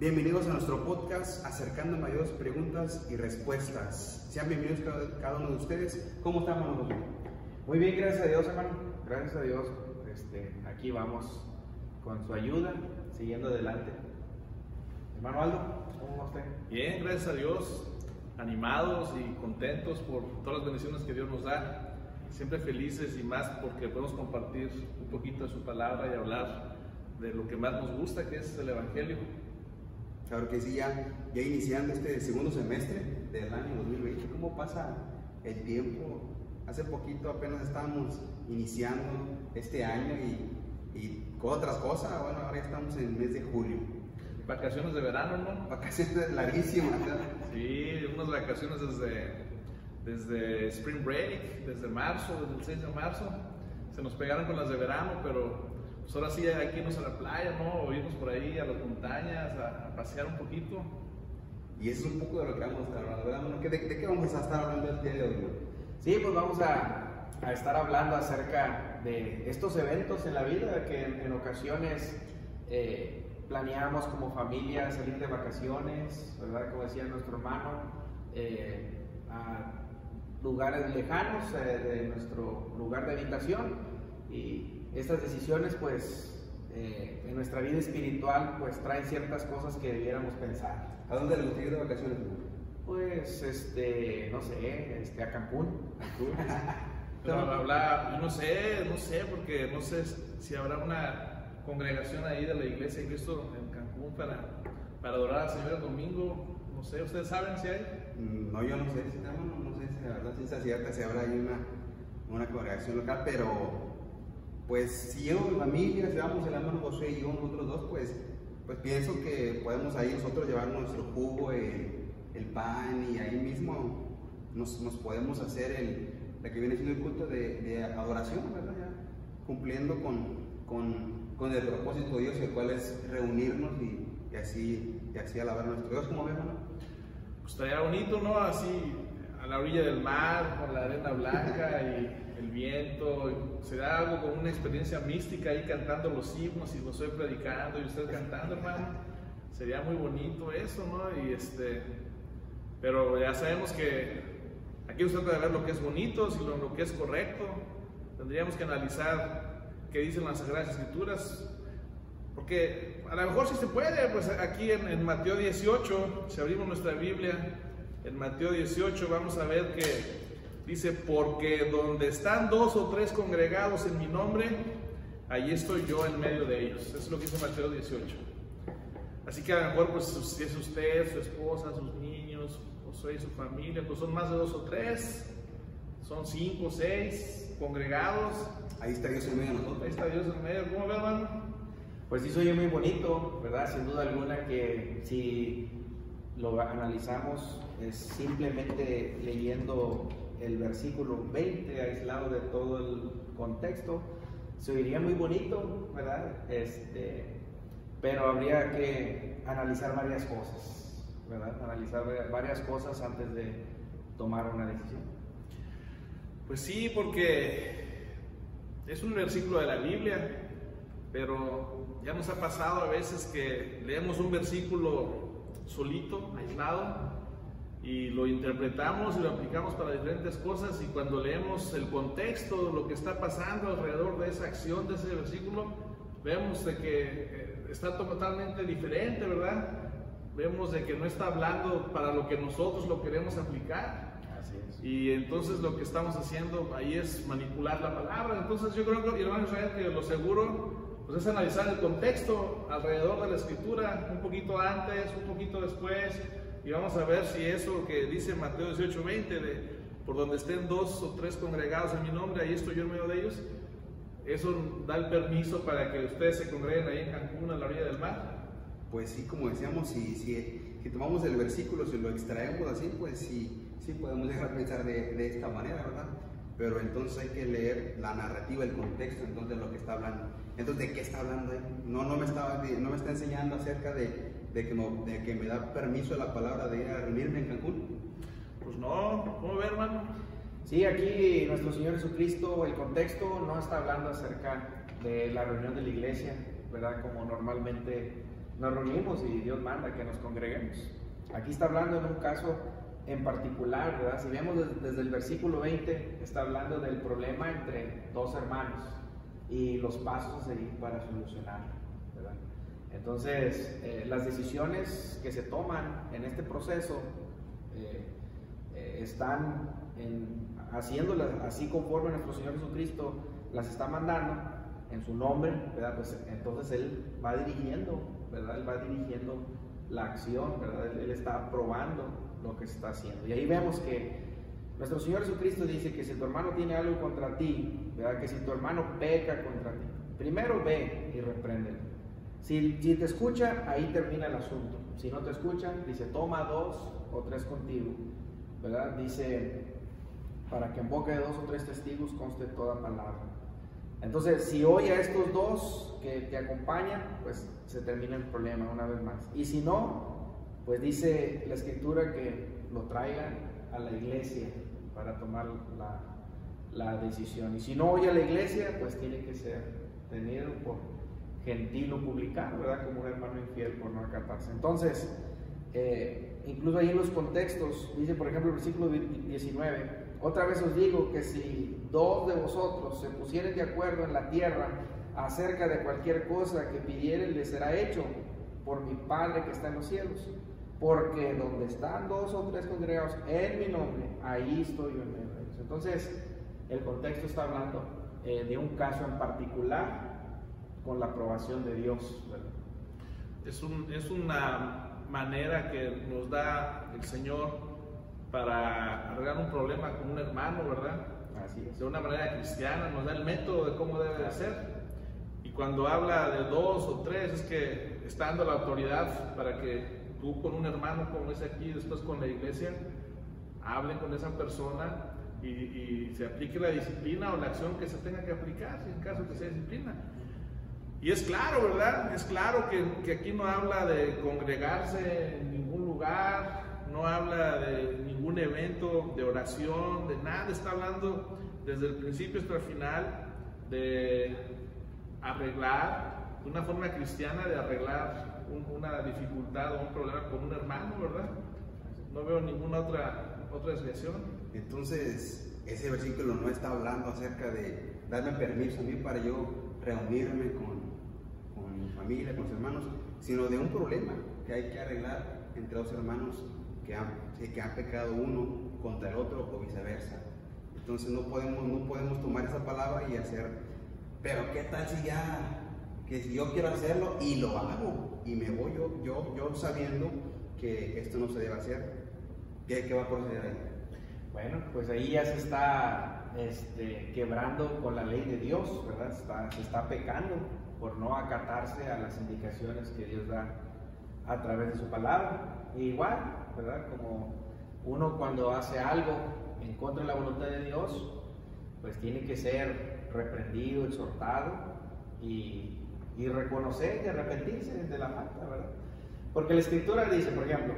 Bienvenidos a nuestro podcast Acercándome a Dios, preguntas y respuestas. Sean bienvenidos cada, uno de ustedes. ¿Cómo hermano Josué? Muy bien, gracias a Dios, hermano. Gracias a Dios. Este, aquí vamos con su ayuda, siguiendo adelante. Hermano Aldo, ¿cómo va usted? Bien, gracias a Dios, animados y contentos por todas las bendiciones que Dios nos da. Siempre felices y más porque podemos compartir un poquito de su palabra y hablar de lo que más nos gusta, que es el Evangelio. Claro que sí, ya, ya iniciando este segundo semestre del año 2020, ¿cómo pasa el tiempo? Hace poquito apenas estábamos iniciando este año y, y con otras cosas, bueno, ahora ya estamos en el mes de julio. Vacaciones de verano, ¿no? Vacaciones larguísimas, ¿verdad? Sí, unas vacaciones desde, desde Spring Break, desde marzo, desde el 6 de marzo. Se nos pegaron con las de verano, pero pues ahora sí hay que irnos a la playa, ¿no? O irnos por ahí a las montañas, a, a pasear un poquito. Y eso es un poco de lo que vamos a estar hablando, ¿verdad? ¿De, ¿De qué vamos a estar hablando el día de hoy? Sí, pues vamos a, a estar hablando acerca de estos eventos en la vida que en, en ocasiones eh, planeamos como familia salir de vacaciones, ¿verdad? Como decía nuestro hermano, eh, a lugares lejanos eh, de nuestro lugar de habitación y estas decisiones pues eh, en nuestra vida espiritual pues traen ciertas cosas que debiéramos pensar. ¿A dónde le gustaría ir de vacaciones? Pues, este, no sé, este, a Cancún. Pero habla, yo no sé, no sé, porque no sé si habrá una congregación ahí de la iglesia de Cristo en Cancún para, para adorar al Señor el domingo. No sé, ¿ustedes saben si hay? Mm, No, yo no sé, si, hermano, no sé si la verdad si es cierta, si habrá ahí una, una congregación local, pero pues si yo mi familia, si vamos el hermano José y yo, nosotros dos, pues, pues pienso que podemos ahí nosotros llevar nuestro jugo, el, pan y ahí mismo nos, nos podemos hacer el, lo que viene siendo el culto de, adoración, ¿verdad? Cumpliendo con, con, con el propósito de Dios, el cual es reunirnos y, así, y así alabar a nuestro Dios, como ven, hermano? Pues estaría bonito, ¿no? Así a la orilla del mar, con la arena blanca y el viento. Será algo como una experiencia mística ahí cantando los himnos y lo estoy predicando y usted cantando, hermano. Sería muy bonito eso, ¿no? Y este, pero ya sabemos que aquí usted puede ver lo que es bonito, si lo, lo que es correcto. Tendríamos que analizar qué dicen las Sagradas Escrituras, porque a lo mejor si se puede, pues aquí en, en, Mateo 18, si abrimos nuestra Biblia, en Mateo 18 vamos a ver que dice, porque donde están dos o tres congregados en mi nombre, allí estoy yo en medio de ellos. Eso es lo que dice Mateo 18. Así que a lo mejor, pues si es usted, su esposa, sus niños, o soy su familia, pues son más de dos o tres, son cinco, seis congregados. Ahí está Dios en medio de nosotros. Ahí está Dios en medio. ¿Cómo ve, hermano? Pues sí, soy muy bonito, ¿verdad? Sin duda alguna que si lo analizamos es simplemente leyendo el versículo 20 aislado de todo el contexto, se oiría muy bonito, ¿verdad? Este, pero habría que analizar varias cosas, ¿verdad? Analizar varias cosas antes de tomar una decisión. Pues sí, porque es un versículo de la Biblia, pero ya nos ha pasado a veces que leemos un versículo solito, aislado, y lo interpretamos y lo aplicamos para diferentes cosas y cuando leemos el contexto, lo que está pasando alrededor de esa acción, de ese versículo, vemos de que está totalmente diferente, ¿verdad? Vemos de que no está hablando para lo que nosotros lo queremos aplicar. Así es. Y entonces lo que estamos haciendo ahí es manipular la palabra. Entonces yo creo que, hermano Israel, que lo seguro pues es analizar el contexto alrededor de la escritura, un poquito antes, un poquito después, y vamos a ver si eso que dice Mateo 18, 20, de por donde estén dos o tres congregados en mi nombre, ahí estoy yo en medio de ellos, eso da el permiso para que ustedes se congreguen ahí en Cancún, a la orilla del mar. Pues sí, como decíamos, si, si, si tomamos el versículo, si lo extraemos así, pues sí, sí podemos dejar pensar de, de esta manera, ¿verdad? Pero entonces hay que leer la narrativa, el contexto, entonces lo que está hablando. Entonces, ¿de qué está hablando él? No, no, me, está, no me está enseñando acerca de, de, que no, de que me da permiso la palabra de ir a reunirme en Cancún. Pues no, ¿cómo ve, hermano? Sí, aquí nuestro Señor Jesucristo, el contexto no está hablando acerca de la reunión de la iglesia, ¿verdad? Como normalmente nos reunimos y Dios manda que nos congreguemos. Aquí está hablando en un caso en particular, ¿verdad? Si vemos desde, el versículo 20, está hablando del problema entre dos hermanos y los pasos a seguir para solucionarlo. Entonces, eh, las decisiones que se toman en este proceso eh, eh, están haciéndolas así conforme nuestro Señor Jesucristo las está mandando en su nombre, ¿verdad? Pues entonces Él va dirigiendo, ¿verdad? Él va dirigiendo la acción, ¿verdad? Él, está aprobando lo que está haciendo. Y ahí vemos que nuestro Señor Jesucristo dice que si tu hermano tiene algo contra ti, ¿verdad? Que si tu hermano peca contra ti, primero ve y repréndelo. Si, te escucha, ahí termina el asunto. Si no te escucha, dice, toma dos o tres contigo, ¿verdad? Dice, para que en boca de dos o tres testigos conste toda palabra. Entonces, si oye a estos dos que te acompañan, pues se termina el problema una vez más. Y si no, pues dice la escritura que lo traigan a la iglesia para tomar la, la decisión. Y si no oye a la iglesia, pues tiene que ser tenido por gentil o publicano, ¿verdad? Como un hermano infiel por no acatarse. Entonces, eh, incluso ahí en los contextos, dice por ejemplo el versículo 19, otra vez os digo que si dos de vosotros se pusieren de acuerdo en la tierra acerca de cualquier cosa que pidieren, les será hecho por mi Padre que está en los cielos. Porque donde están dos o tres congregados en mi nombre, ahí estoy yo en medio de ellos. Entonces, el contexto está hablando eh, de un caso en particular con la aprobación de Dios. Es, un, es una manera que nos da el Señor para arreglar un problema con un hermano, ¿verdad? Así es. De una manera cristiana, nos da el método de cómo debe de ser. Y cuando habla de dos o tres, es que está dando la autoridad para que tú con un hermano, como es aquí, después con la iglesia, hablen con esa persona y, se aplique la disciplina o la acción que se tenga que aplicar, en caso que sea disciplina. Y es claro, ¿verdad? Es claro que, que aquí no habla de congregarse en ningún lugar, no habla de ningún evento de oración, de nada, está hablando desde el principio hasta el final de arreglar, de una forma cristiana de arreglar una dificultad o un problema con un hermano, ¿verdad? No veo ninguna otra, otra desviación. Entonces, ese versículo no está hablando acerca de darme permiso a mí para yo reunirme con, con mi familia, con los hermanos, sino de un problema que hay que arreglar entre dos hermanos que han, que pecado uno contra el otro o viceversa. Entonces no podemos, no podemos tomar esa palabra y hacer, pero ¿qué tal si ya, que si yo quiero hacerlo y lo hago y me voy yo, yo, yo sabiendo que esto no se debe hacer? ¿Qué, qué va a proceder ahí? Bueno, pues ahí ya se está este, quebrando con la ley de Dios, ¿verdad? se está pecando por no acatarse a las indicaciones que Dios da a través de su palabra. igual, ¿verdad? Como uno cuando hace algo en contra de la voluntad de Dios, pues tiene que ser reprendido, exhortado y, y reconocer y arrepentirse de la falta, ¿verdad? Porque la escritura dice, por ejemplo,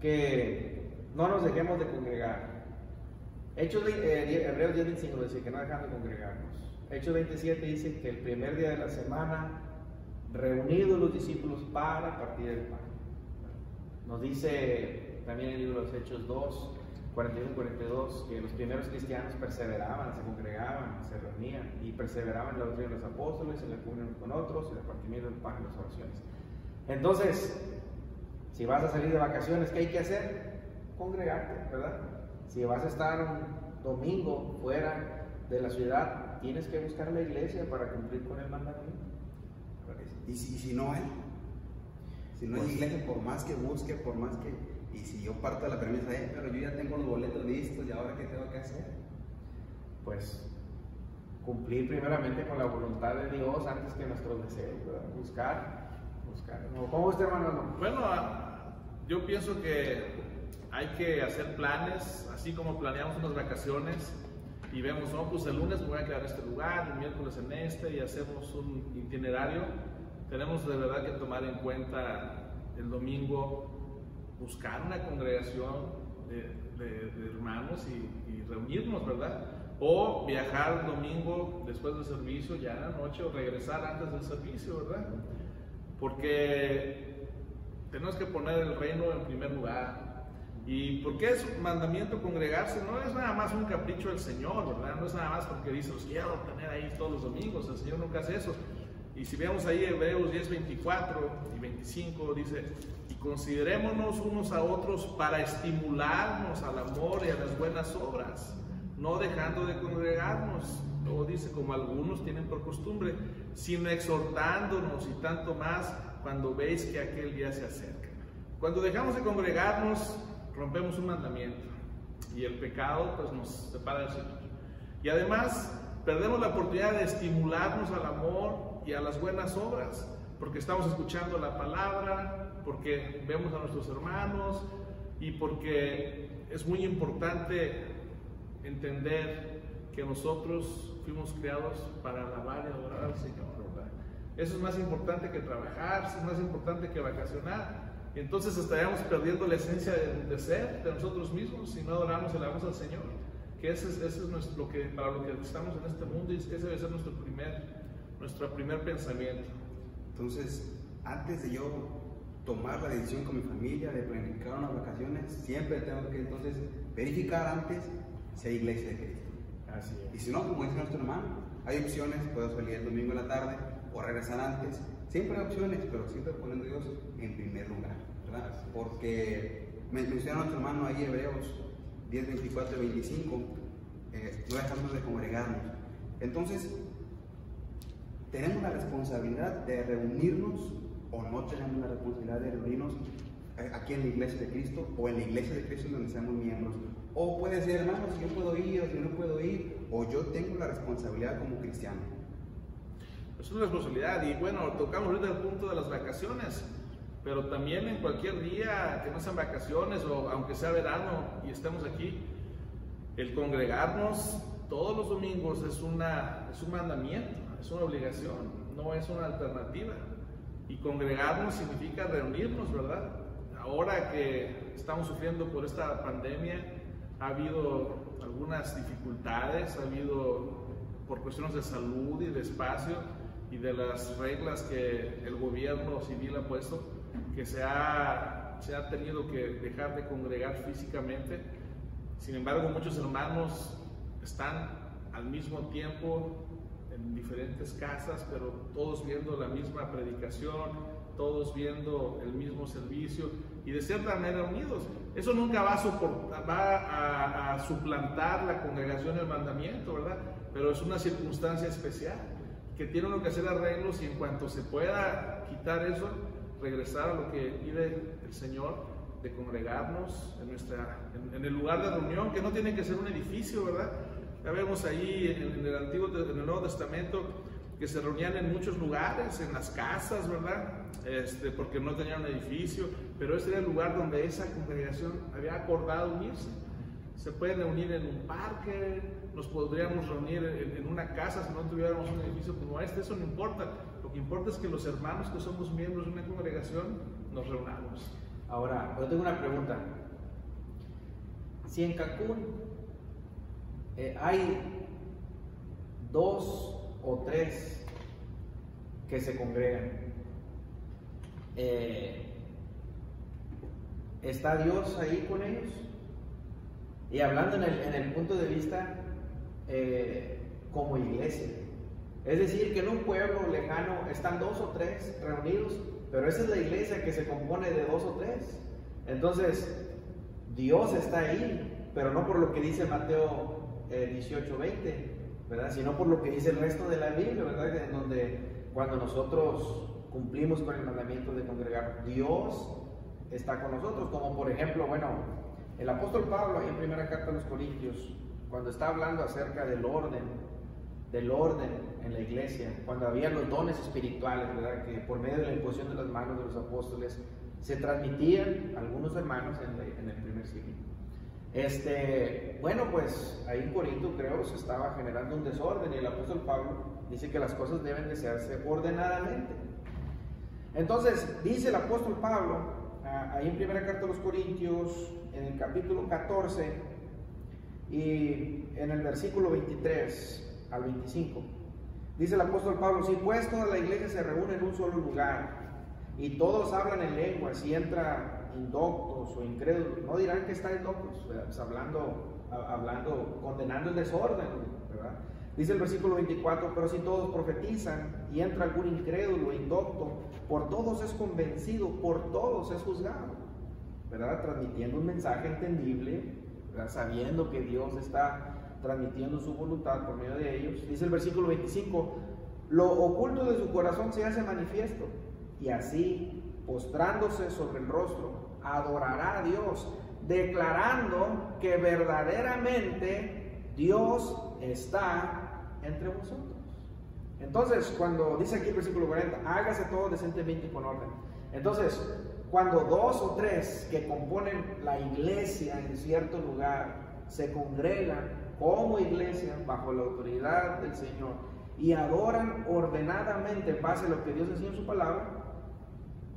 que no nos dejemos de congregar. Hechos eh, Hebreos 10, dice que no dejamos de congregarnos. Hechos 27 dice que el primer día de la semana reunidos los discípulos para partir el pan. Nos dice también el libro de los Hechos 2, 41 y 42, que los primeros cristianos perseveraban, se congregaban, se reunían y perseveraban en la doctrina de los apóstoles, en la comunión con otros, en el partimiento del pan y las oraciones. Entonces, si vas a salir de vacaciones, ¿qué hay que hacer? Congregarte, ¿verdad? Si vas a estar un domingo fuera de la ciudad, tienes que buscar la iglesia para cumplir con el mandamiento. ¿Y si, si no hay? Si no hay pues iglesia, por más que busque, por más que... Y si yo parto de la premisa, eh, pero yo ya tengo los boletos listos, ¿y ahora qué tengo que hacer? Pues cumplir primeramente con la voluntad de Dios antes que nuestros deseos, buscar, buscar. ¿Cómo usted, hermano? Bueno, ah, yo pienso que hay que hacer planes, así como planeamos unas vacaciones y vemos, no, pues el lunes me voy a quedar en este lugar, el miércoles en este y hacemos un itinerario tenemos de verdad que tomar en cuenta el domingo, buscar una congregación de, hermanos y, reunirnos, ¿verdad? O viajar el domingo después del servicio, ya en la noche, o regresar antes del servicio, ¿verdad? porque tenemos que poner el reino en primer lugar. ¿Y por qué es mandamiento congregarse? No es nada más un capricho del Señor, ¿verdad? No es nada más porque dice, los quiero tener ahí todos los domingos, el Señor nunca hace eso. Y si vemos ahí Hebreos 10, 24 y 25, dice, y considerémonos unos a otros para estimularnos al amor y a las buenas obras, no dejando de congregarnos. Luego dice, como algunos tienen por costumbre, sino exhortándonos y tanto más cuando veis que aquel día se acerca. Cuando dejamos de congregarnos, rompemos un mandamiento y el pecado pues nos separa del Señor. Y además perdemos la oportunidad de estimularnos al amor y a las buenas obras, porque estamos escuchando la palabra, porque vemos a nuestros hermanos y porque es muy importante entender que nosotros fuimos creados para alabar y adorar al Señor, ¿verdad? Eso es más importante que trabajar, es más importante que vacacionar. Entonces estaríamos perdiendo la esencia de, ser de nosotros mismos si no adoramos y alabamos al Señor. Que ese, es nuestro, lo que, para lo que estamos en este mundo y ese debe ser nuestro primer, nuestro primer pensamiento. Entonces, antes de yo tomar la decisión con mi familia de planificar unas vacaciones, siempre tengo que entonces verificar antes si hay iglesia de Cristo. Así es. Y si no, como dice nuestro hermano, hay opciones, puedo salir el domingo en la tarde o regresar antes. Siempre hay opciones, pero siempre poniendo a Dios en primer lugar, ¿verdad? Porque menciona nuestro hermano ahí, Hebreos 10, 24 y 25, eh, no dejamos de congregarnos. Entonces, tenemos la responsabilidad de reunirnos o no tenemos la responsabilidad de reunirnos eh, aquí en la iglesia de Cristo o en la iglesia de Cristo donde seamos miembros. O puede ser, hermano, si yo puedo ir o si no puedo ir, o yo tengo la responsabilidad como cristiano. Es una responsabilidad y bueno, tocamos ahorita el punto de las vacaciones, pero también en cualquier día que no sean vacaciones o aunque sea verano y estemos aquí, el congregarnos todos los domingos es, una, es un mandamiento, es una obligación, no es una alternativa. Y congregarnos significa reunirnos, ¿verdad? Ahora que estamos sufriendo por esta pandemia, ha habido algunas dificultades, ha habido por cuestiones de salud y de espacio y de las reglas que el gobierno civil ha puesto, que se ha, se ha tenido que dejar de congregar físicamente. Sin embargo, muchos hermanos están al mismo tiempo en diferentes casas, pero todos viendo la misma predicación, todos viendo el mismo servicio y de cierta manera unidos. Eso nunca va a, va a, suplantar la congregación del mandamiento, ¿verdad? Pero es una circunstancia especial que tiene uno que hacer arreglos y en cuanto se pueda quitar eso, regresar a lo que pide el Señor de congregarnos en, nuestra, en, el lugar de reunión, que no tiene que ser un edificio, ¿verdad? Ya vemos ahí en, el Antiguo, en el Nuevo Testamento, que se reunían en muchos lugares, en las casas, ¿verdad? Este, porque no tenían un edificio, pero ese era el lugar donde esa congregación había acordado unirse. Se pueden reunir en un parque, nos podríamos reunir en, una casa si no tuviéramos un edificio como este, eso no importa. Lo que importa es que los hermanos que somos miembros de una congregación nos reunamos. Ahora, yo tengo una pregunta. Si en Cancún eh, hay dos o tres que se congregan. Eh, ¿Está Dios ahí con ellos? Y hablando en el, punto de vista eh, como iglesia. Es decir, que en un pueblo lejano están dos o tres reunidos, pero esa es la iglesia que se compone de dos o tres. Entonces, Dios está ahí, pero no por lo que dice Mateo 18, eh, 20, ¿verdad? Sino por lo que dice el resto de la Biblia, ¿verdad? En donde cuando nosotros cumplimos con el mandamiento de congregar, Dios está con nosotros, como por ejemplo, bueno, el apóstol Pablo en primera carta a los Corintios, cuando está hablando acerca del orden, del orden en la iglesia, cuando había los dones espirituales, ¿verdad? Que por medio de la imposición de las manos de los apóstoles se transmitían a algunos hermanos en, en el primer siglo. Este, bueno, pues ahí en Corinto creo se estaba generando un desorden y el apóstol Pablo dice que las cosas deben de hacerse ordenadamente. Entonces, dice el apóstol Pablo, ah, ahí en primera carta a los Corintios, en el capítulo 14 y en el versículo 23 al 25, dice el apóstol Pablo, si pues toda la iglesia se reúne en un solo lugar, y todos hablan en lengua, si entra indoctos o incrédulos, no dirán que están indoctos, pues hablando, hablando, condenando el desorden, ¿verdad? Dice el versículo 24, pero si todos profetizan y entra algún incrédulo, indocto, por todos es convencido, por todos es juzgado, ¿verdad? Transmitiendo un mensaje entendible, sabiendo que Dios está transmitiendo su voluntad por medio de ellos. Dice el versículo 25, lo oculto de su corazón se hace manifiesto y así, postrándose sobre el rostro, adorará a Dios, declarando que verdaderamente Dios está entre vosotros. Entonces, cuando dice aquí el versículo 40, hágase todo decentemente y con orden. Entonces, cuando dos o tres que componen la iglesia en cierto lugar se congregan como iglesia bajo la autoridad del Señor y adoran ordenadamente pase lo que Dios enseña en su palabra,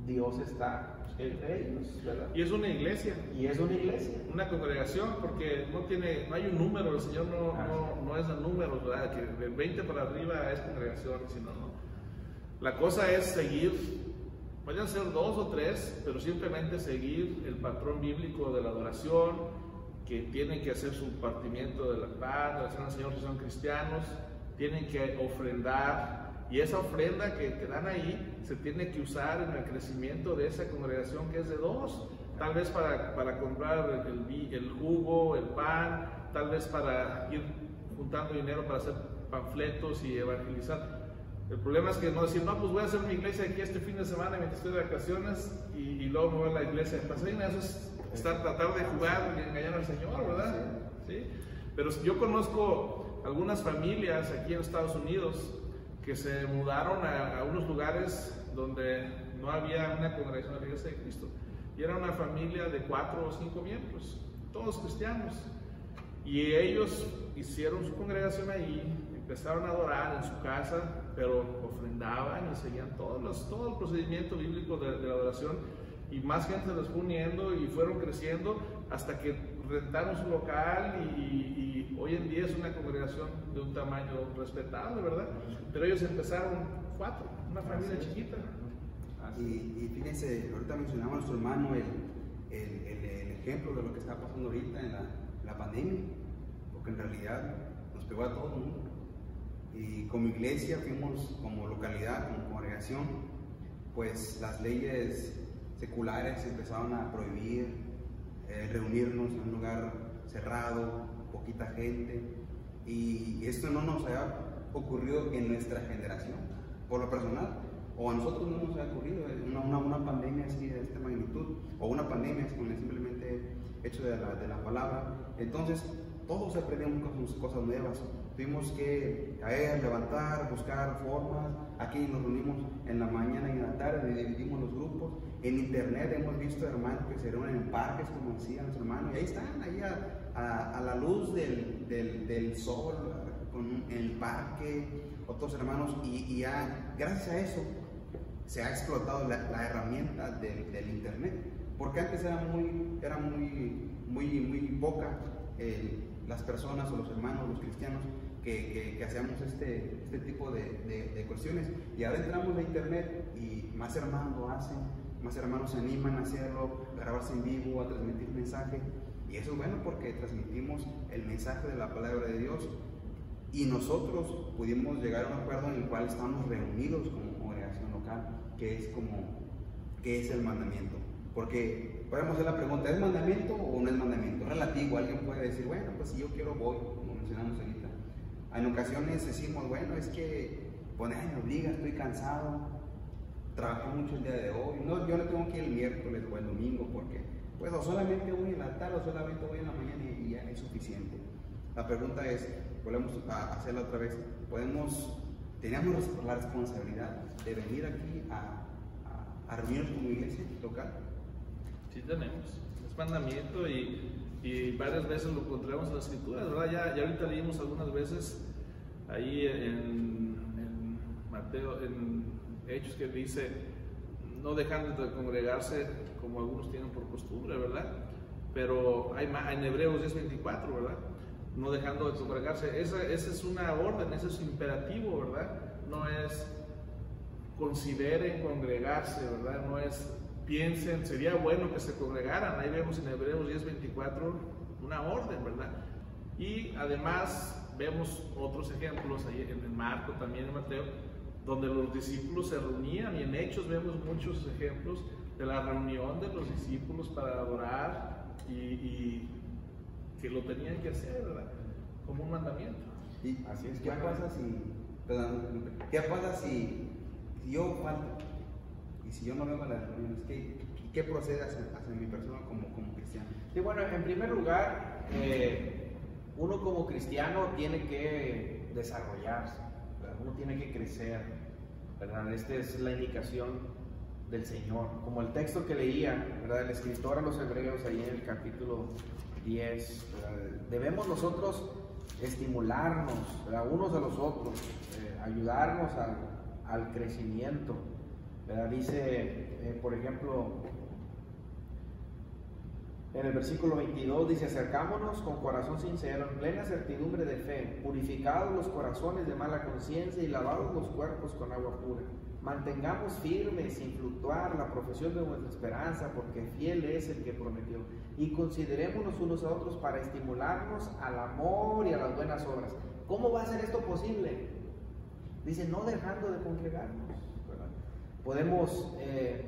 Dios está entre ellos, ¿verdad? Y es una iglesia. Y es una iglesia. Una congregación, porque no tiene, no hay un número, el Señor no, no, no, es de números, ¿verdad? Que del 20 para arriba es congregación, sino no. La cosa es seguir, pueden ser dos o tres, pero simplemente seguir el patrón bíblico de la adoración, que tienen que hacer su partimiento de la paz, de la Señor si son cristianos, tienen que ofrendar y esa ofrenda que, que, dan ahí se tiene que usar en el crecimiento de esa congregación que es de dos. Tal vez para, para comprar el, el, jugo, el pan, tal vez para ir juntando dinero para hacer panfletos y evangelizar. El problema es que no decir, no, pues voy a hacer mi iglesia aquí este fin de semana mientras estoy de vacaciones y, y luego me voy a la iglesia de Pasadena. Eso es estar, tratar de jugar y engañar al Señor, ¿verdad? ¿Sí? Pero yo conozco algunas familias aquí en Estados Unidos que se mudaron a, unos lugares donde no había una congregación de la Iglesia de Cristo. Y era una familia de cuatro o cinco miembros, todos cristianos. Y ellos hicieron su congregación ahí, empezaron a adorar en su casa, pero ofrendaban y seguían todos los, todo el procedimiento bíblico de, la adoración. Y más gente se les fue uniendo y fueron creciendo hasta que rentaron su local y hoy en día es una congregación de un tamaño respetable, ¿verdad? Pero ellos empezaron cuatro, una familia chiquita. Y, fíjense, ahorita mencionaba nuestro hermano el, el, el, ejemplo de lo que está pasando ahorita en la, la, pandemia, porque en realidad nos pegó a todo el mundo. Y como iglesia fuimos, como localidad, como congregación, pues las leyes seculares empezaron a prohibir eh, reunirnos en un lugar cerrado, poquita gente. Y esto no nos ha ocurrido en nuestra generación, por lo personal, o a nosotros no nos ha ocurrido una, una, una pandemia así de esta magnitud, o una pandemia con simplemente hecho de la, de la palabra. Entonces, todos aprendimos cosas, cosas nuevas. Tuvimos que caer, levantar, buscar formas. Aquí nos reunimos en la mañana y en la tarde, dividimos los grupos. En internet hemos visto hermanos que se reúnen en parques, como decían los hermanos, y ahí están, ahí a, la luz del, del, sol, con, el parque, otros hermanos, y, ya, gracias a eso se ha explotado la, herramienta del, internet, porque antes era muy, era muy, muy, muy poca las personas o los hermanos, los cristianos, que, que, hacíamos este, este tipo de, de, cuestiones. Y ahora entramos a internet y más hermanos lo hacen, más hermanos se animan a hacerlo, a grabarse en vivo, a transmitir mensaje. Y eso es bueno porque transmitimos el mensaje de la palabra de Dios y nosotros pudimos llegar a un acuerdo en el cual estamos reunidos como congregación local, que es como, que es el mandamiento. Porque podemos hacer la pregunta, ¿es mandamiento o no es mandamiento? Relativo, alguien puede decir, bueno, pues si yo quiero voy, como mencionamos ahorita. En ocasiones decimos, bueno, es que, pues me obliga, estoy cansado, trabajé mucho el día de hoy, no, yo no tengo que ir el miércoles o el domingo porque pues o solamente voy en la tarde o solamente voy en la mañana y, ya es suficiente. La pregunta es, volvemos a hacerla otra vez, podemos, tenemos la responsabilidad de venir aquí a, a, reunirnos como iglesia local. Sí tenemos, es mandamiento y, y varias veces lo encontramos en las escrituras, ¿verdad? Ya, ya ahorita leímos algunas veces ahí en, en Mateo, en Hechos que dice, no dejando de congregarse como algunos tienen por costumbre, ¿verdad? Pero hay en Hebreos 10:24, ¿verdad? No dejando de congregarse. Esa, esa es una orden, ese es imperativo, ¿verdad? No es consideren congregarse, ¿verdad? No es, piensen, sería bueno que se congregaran. Ahí vemos en Hebreos 10:24 una orden, ¿verdad? Y además vemos otros ejemplos ahí en el Marco, también en Mateo, donde los discípulos se reunían y en Hechos vemos muchos ejemplos de la reunión de los discípulos para adorar y, y que lo tenían que hacer, ¿verdad? Como un mandamiento. Y así es, ¿qué pasa si, perdón, qué pasa si, si yo falto y si yo no vengo a las reuniones? ¿Qué, qué procede hacia, hacia mi persona como, cristiano? Sí, bueno, en primer lugar, eh, uno como cristiano tiene que desarrollarse, uno tiene que crecer, ¿verdad? Esta es la indicación del Señor. Como el texto que leía, ¿verdad? El escritor a los hebreos ahí en el capítulo 10, ¿verdad? debemos nosotros estimularnos, ¿verdad? unos a los otros, eh, ayudarnos al crecimiento. Dice, eh, por ejemplo, en el versículo 22 dice, acercámonos con corazón sincero, en plena certidumbre de fe, purificados los corazones de mala conciencia y lavados los cuerpos con agua pura. Mantengamos firme, sin fluctuar, la profesión de nuestra esperanza, porque fiel es el que prometió. Y considerémonos unos a otros para estimularnos al amor y a las buenas obras. ¿Cómo va a ser esto posible? Dice, no dejando de congregarnos. Podemos eh,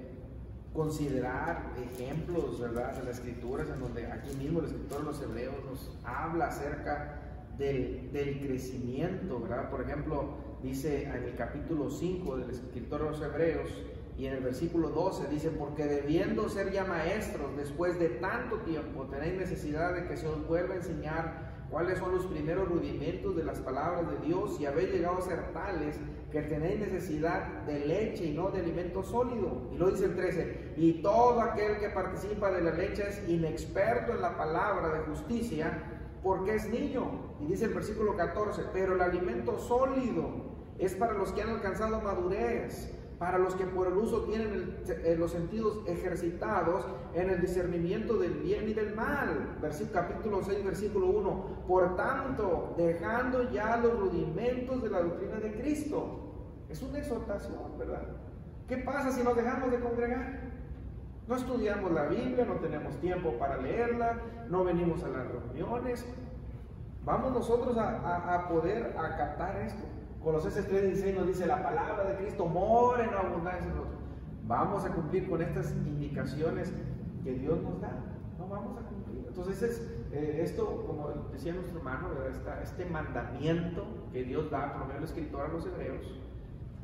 considerar ejemplos, ¿verdad? De las escrituras, en donde aquí mismo el escritor de los hebreos nos habla acerca del, del crecimiento, ¿verdad? Por ejemplo, dice en el capítulo 5 del escritor de los hebreos, y en el versículo 12 dice, porque debiendo ser ya maestros después de tanto tiempo, tenéis necesidad de que se os vuelva a enseñar cuáles son los primeros rudimentos de las palabras de Dios y habéis llegado a ser tales que tenéis necesidad de leche y no de alimento sólido. Y lo dice el 13, y todo aquel que participa de la leche es inexperto en la palabra de justicia porque es niño. Y dice el versículo 14, pero el alimento sólido es para los que han alcanzado madurez, para los que por el uso tienen el, eh, los sentidos ejercitados en el discernimiento del bien y del mal. Versículo, capítulo 6, versículo 1. Por tanto, dejando ya los rudimentos de la doctrina de Cristo. Es una exhortación, ¿verdad? ¿Qué pasa si nos dejamos de congregar? No estudiamos la Biblia, no tenemos tiempo para leerla, no venimos a las reuniones. Vamos nosotros a, poder acatar esto. Colosenses 3:16 nos dice, la palabra de Cristo mora en abundancia en. Vamos a cumplir con estas indicaciones que Dios nos da. No vamos a cumplir. Entonces, es, eh, esto, como decía nuestro hermano, Esta, este mandamiento que Dios da por medio del escritor a los hebreos,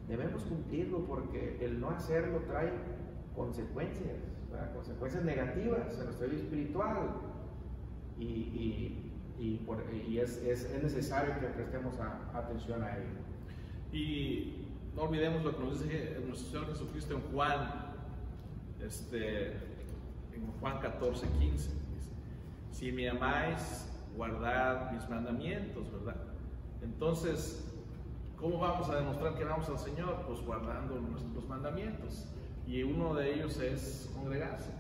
debemos cumplirlo porque el no hacerlo trae consecuencias, consecuencias negativas en nuestra vida espiritual. Y, y, por, y es, es, es, necesario que prestemos a, atención a ello. Y no olvidemos lo que nos dice nuestro Señor Jesucristo en Juan, este, en Juan 14, 15. Dice, si me amáis, guardad mis mandamientos, ¿verdad? Entonces, ¿cómo vamos a demostrar que amamos al Señor? Pues guardando nuestros mandamientos. Y uno de ellos es congregarse.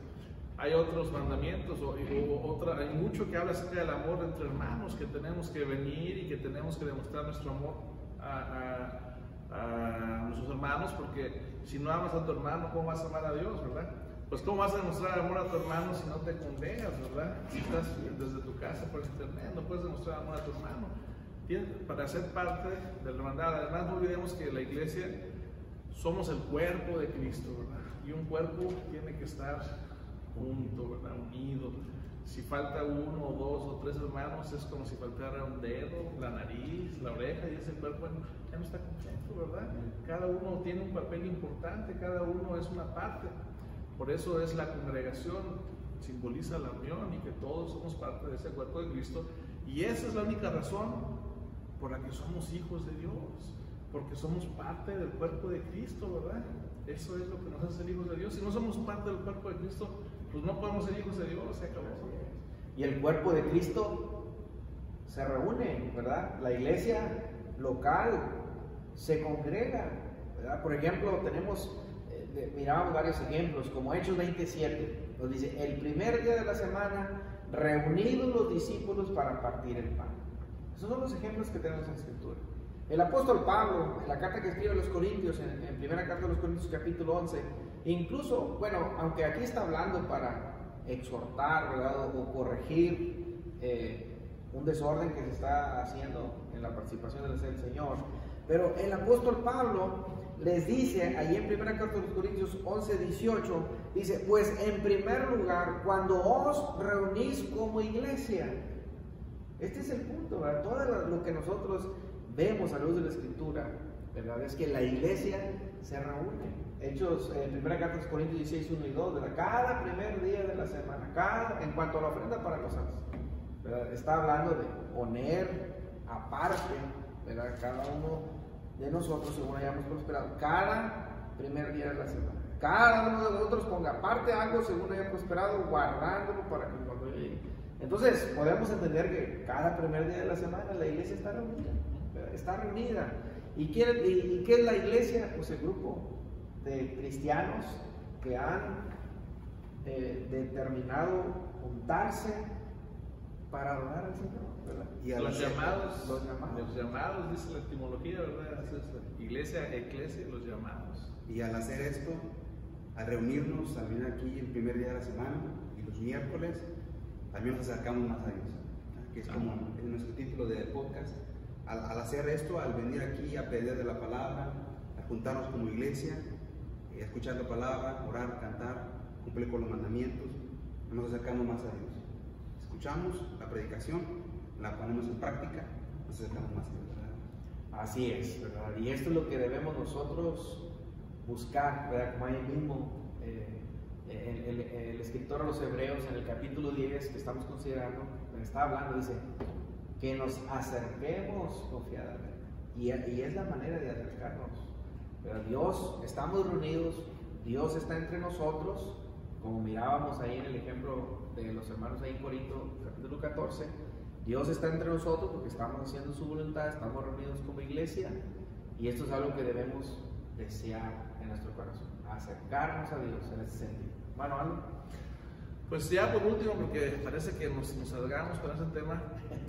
Hay otros mandamientos, o, o, otra, hay mucho que habla acerca del amor entre hermanos, que tenemos que venir y que tenemos que demostrar nuestro amor a, a, a, nuestros hermanos, porque si no amas a tu hermano, ¿cómo vas a amar a Dios, verdad? Pues ¿cómo vas a demostrar amor a tu hermano si no te congregas, verdad? Si estás desde tu casa por internet, no puedes demostrar amor a tu hermano. Para ser parte de la hermandad, además no olvidemos que la iglesia somos el cuerpo de Cristo, ¿verdad? Y un cuerpo tiene que estar junto, ¿verdad? unido. Si falta uno o dos o tres hermanos, es como si faltara un dedo, la nariz, la oreja, y ese cuerpo ya no está completo, ¿verdad? Cada uno tiene un papel importante, cada uno es una parte. Por eso es la congregación, simboliza la unión y que todos somos parte de ese cuerpo de Cristo. Y esa es la única razón por la que somos hijos de Dios, porque somos parte del cuerpo de Cristo, ¿verdad? Eso es lo que nos hace ser hijos de Dios. Si no somos parte del cuerpo de Cristo, pues no podemos ser hijos de Dios, se acabó. Y el cuerpo de Cristo se reúne, ¿verdad? La iglesia local se congrega, ¿verdad? Por ejemplo, tenemos, eh, miramos varios ejemplos, como Hechos 27, nos dice, el primer día de la semana, reunidos los discípulos para partir el pan. Esos son los ejemplos que tenemos en la Escritura. El apóstol Pablo, en la carta que escribe a los Corintios, en, en primera carta de los Corintios capítulo 11, incluso, bueno, aunque aquí está hablando para exhortar, ¿verdad? O, corregir eh, un desorden que se está haciendo en la participación del Señor. Pero el apóstol Pablo les dice, ahí en primera carta de Corintios 11, 18, dice, pues en primer lugar, cuando os reunís como iglesia, este es el punto, ¿verdad? Todo lo que nosotros vemos a la luz de la escritura, ¿verdad? Es que la iglesia se reúne. Hechos, en primera carta de los Corintios 16, 1 y 2, ¿verdad? Cada primer día de la semana, cada, en cuanto a la ofrenda para los santos, ¿verdad? Está hablando de poner aparte, ¿verdad? Cada uno de nosotros según hayamos prosperado cada primer día de la semana. Cada uno de nosotros ponga aparte algo según haya prosperado, guardándolo para que cuando llegue. Entonces, podemos entender que cada primer día de la semana la iglesia está reunida. Está reunida. ¿Y qué, y, qué es la iglesia? Pues el grupo de cristianos que han eh, determinado juntarse para adorar al Señor. Y a los, llamados, los llamados, los llamados, dice la etimología, ¿verdad? iglesia, eclesia, los llamados. Y al hacer esto, al reunirnos, al venir aquí el primer día de la semana y los miércoles, también nos acercamos más a Dios, que es como en nuestro título del podcast. Al, hacer esto, al venir aquí a pedir de la palabra, a juntarnos como iglesia, a escuchar la palabra, orar, cantar, cumplir con los mandamientos, nos acercamos más a Dios. Escuchamos la predicación la ponemos en práctica, nos acercamos más a ¿verdad? Así es, ¿verdad? Y esto es lo que debemos nosotros buscar, ¿verdad? Como ahí mismo eh, el, escritor a los Hebreos en el capítulo 10 que estamos considerando, está hablando, dice, que nos acerquemos confiadamente. Y, y es la manera de acercarnos. Pero Dios, estamos reunidos, Dios está entre nosotros, como mirábamos ahí en el ejemplo de los hermanos ahí en Corinto, capítulo 14, Dios está entre nosotros porque estamos haciendo su voluntad, estamos reunidos como iglesia y esto es algo que debemos desear en nuestro corazón, acercarnos a Dios en ese sentido. Bueno. Pues ya por último, porque parece que nos, salgamos con ese tema,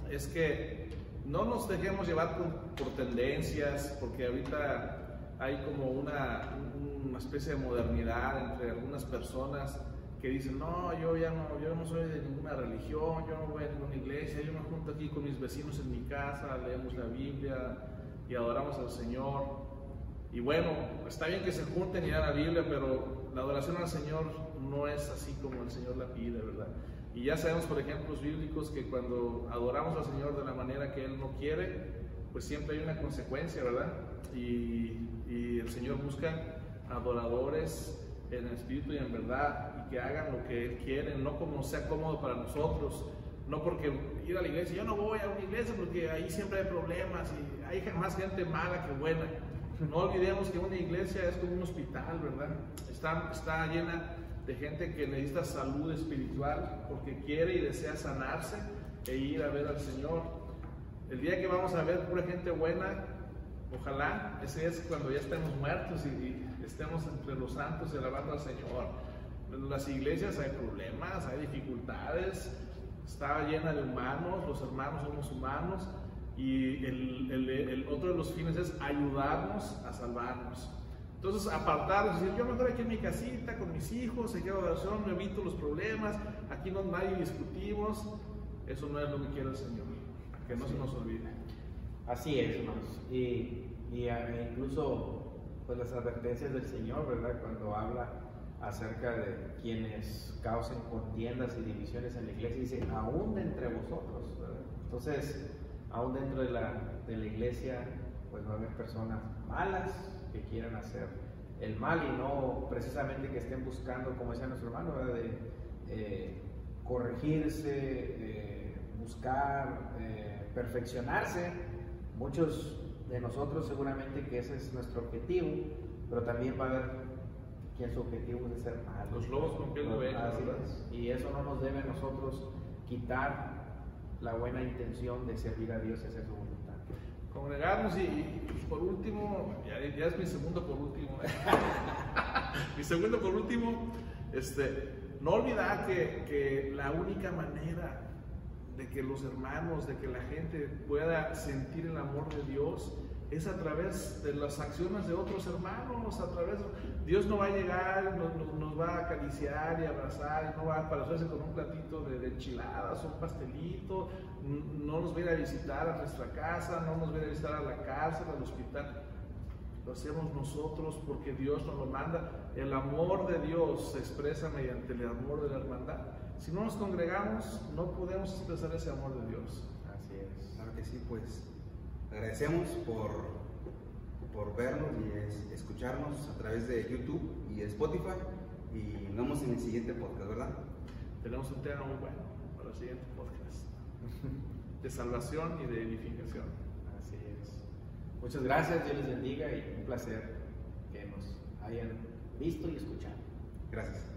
es que no nos dejemos llevar por, tendencias, porque ahorita hay como una, una especie de modernidad entre algunas personas que dicen, no, yo ya no, yo no soy de ninguna religión, yo no voy a ninguna iglesia, yo me junto aquí con mis vecinos en mi casa, leemos la Biblia y adoramos al Señor. Y bueno, está bien que se junten y hagan la Biblia, pero la adoración al Señor no es así como el Señor la pide, ¿verdad? Y ya sabemos por ejemplos bíblicos que cuando adoramos al Señor de la manera que Él no quiere, pues siempre hay una consecuencia, ¿verdad? Y, y el Señor busca adoradores en espíritu y en verdad, y que hagan lo que Él quiere, no como sea cómodo para nosotros, no porque ir a la iglesia, yo no voy a una iglesia porque ahí siempre hay problemas y hay más gente mala que buena. No olvidemos que una iglesia es como un hospital, ¿verdad? Está, está llena de gente que necesita salud espiritual porque quiere y desea sanarse e ir a ver al Señor. El día que vamos a ver pura gente buena, ojalá ese es cuando ya estemos muertos y estemos entre los santos y alabando al Señor. En las iglesias hay problemas, hay dificultades, está llena de humanos, los hermanos somos humanos y el, el, otro de los fines es ayudarnos a salvarnos. Entonces, apartarnos, decir, yo mejor aquí en mi casita con mis hijos, se quedo oración, me evito los problemas, aquí no nadie discutimos, eso no es lo que quiere el Señor, que no se nos olvide. Así es, hermanos. Y, y eh, incluso pues las advertencias del Señor, ¿verdad? Cuando habla acerca de quienes causen contiendas y divisiones en la iglesia, dice, aún entre vosotros, ¿verdad? Entonces, aún dentro de la, de la iglesia, pues va a haber personas malas que quieran hacer el mal y no precisamente que estén buscando, como decía nuestro hermano, ¿verdad? de eh, corregirse, eh, buscar eh, perfeccionarse. Muchos de nosotros seguramente que ese es nuestro objetivo, pero también va a haber quien su objetivo es ser malo. Los lobos con piel de Y eso no nos debe a nosotros quitar la buena intención de servir a Dios y hacer su. Congregarnos y, por último, ya, es mi segundo por último, ¿eh? mi segundo por último, este, no olvidar que, que la única manera de que los hermanos, de que la gente pueda sentir el amor de Dios, es a través de las acciones de otros hermanos, a través Dios no va a llegar, nos, nos, va a acariciar y abrazar, y no va a aparecerse con un platito de, de, enchiladas, un pastelito, no nos va a ir a visitar a nuestra casa, no nos va a ir a visitar a la cárcel, al hospital. Lo hacemos nosotros porque Dios nos lo manda. El amor de Dios se expresa mediante el amor de la hermandad. Si no nos congregamos, no podemos expresar ese amor de Dios. Así es. Claro que sí, pues agradecemos por, por vernos y escucharnos a través de YouTube y Spotify. Y nos vemos en el siguiente podcast, ¿verdad? Tenemos un tema muy bueno para el siguiente podcast. De salvación y de edificación. Así es. Muchas gracias, Dios les bendiga y un placer que nos hayan visto y escuchado. Gracias.